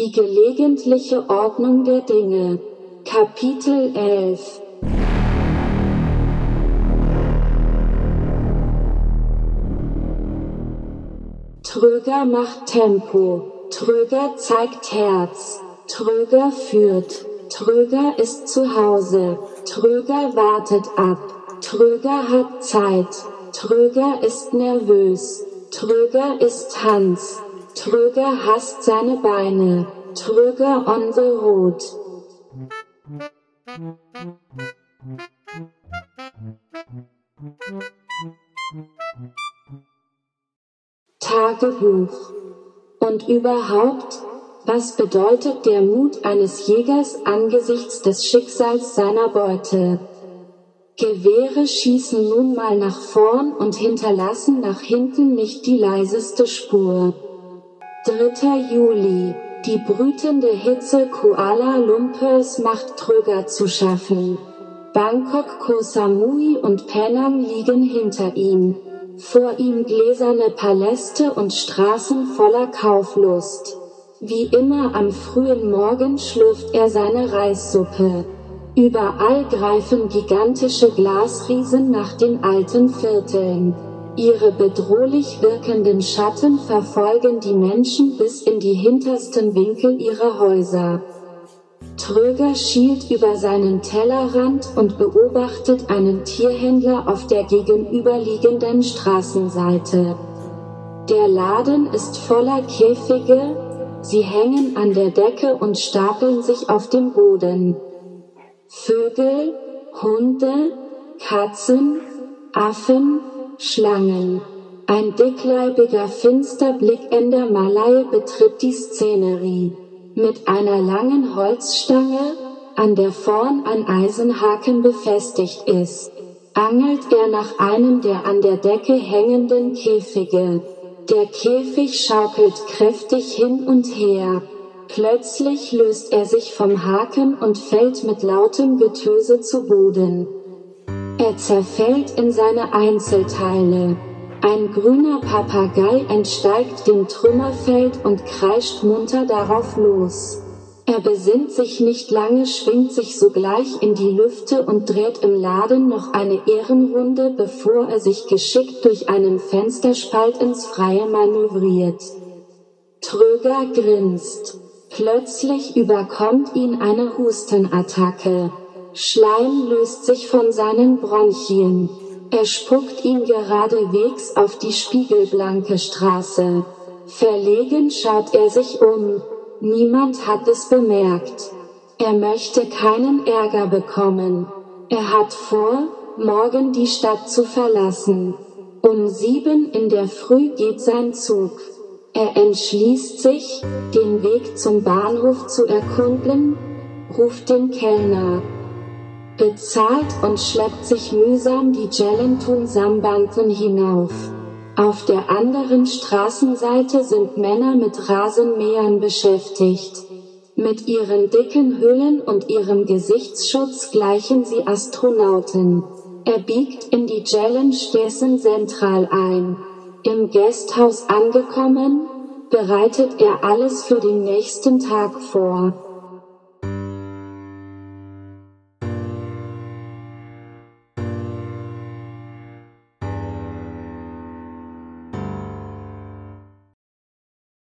Die gelegentliche Ordnung der Dinge. Kapitel 11 Tröger macht Tempo, Tröger zeigt Herz, Tröger führt, Tröger ist zu Hause, Tröger wartet ab, Tröger hat Zeit, Tröger ist nervös, Tröger ist Hans, Tröger hasst seine Beine, Tröger on the road. Tagebuch. Und überhaupt, was bedeutet der Mut eines Jägers angesichts des Schicksals seiner Beute? Gewehre schießen nun mal nach vorn und hinterlassen nach hinten nicht die leiseste Spur. 3. Juli. Die brütende Hitze Kuala Lumpurs macht Tröger zu schaffen. Bangkok, Koh Samui und Penang liegen hinter ihm. Vor ihm gläserne Paläste und Straßen voller Kauflust. Wie immer am frühen Morgen schlürft er seine Reissuppe. Überall greifen gigantische Glasriesen nach den alten Vierteln. Ihre bedrohlich wirkenden Schatten verfolgen die Menschen bis in die hintersten Winkel ihrer Häuser. Tröger schielt über seinen Tellerrand und beobachtet einen Tierhändler auf der gegenüberliegenden Straßenseite. Der Laden ist voller Käfige, sie hängen an der Decke und stapeln sich auf dem Boden. Vögel, Hunde, Katzen, Affen, Schlangen. Ein dickleibiger finster blickender Malai betritt die Szenerie. Mit einer langen Holzstange, an der vorn ein Eisenhaken befestigt ist, angelt er nach einem der an der Decke hängenden Käfige. Der Käfig schaukelt kräftig hin und her. Plötzlich löst er sich vom Haken und fällt mit lautem Getöse zu Boden. Er zerfällt in seine Einzelteile. Ein grüner Papagei entsteigt dem Trümmerfeld und kreischt munter darauf los. Er besinnt sich nicht lange, schwingt sich sogleich in die Lüfte und dreht im Laden noch eine Ehrenrunde, bevor er sich geschickt durch einen Fensterspalt ins Freie manövriert. Tröger grinst. Plötzlich überkommt ihn eine Hustenattacke. Schleim löst sich von seinen Bronchien. Er spuckt ihn geradewegs auf die spiegelblanke Straße. Verlegen schaut er sich um. Niemand hat es bemerkt. Er möchte keinen Ärger bekommen. Er hat vor, morgen die Stadt zu verlassen. Um sieben in der Früh geht sein Zug. Er entschließt sich, den Weg zum Bahnhof zu erkunden, ruft den Kellner, bezahlt und schleppt sich mühsam die Jelentun Sambanken hinauf. Auf der anderen Straßenseite sind Männer mit Rasenmähern beschäftigt. Mit ihren dicken Hüllen und ihrem Gesichtsschutz gleichen sie Astronauten. Er biegt in die Jelen Stessen Zentral ein. Im Gasthaus angekommen, bereitet er alles für den nächsten Tag vor.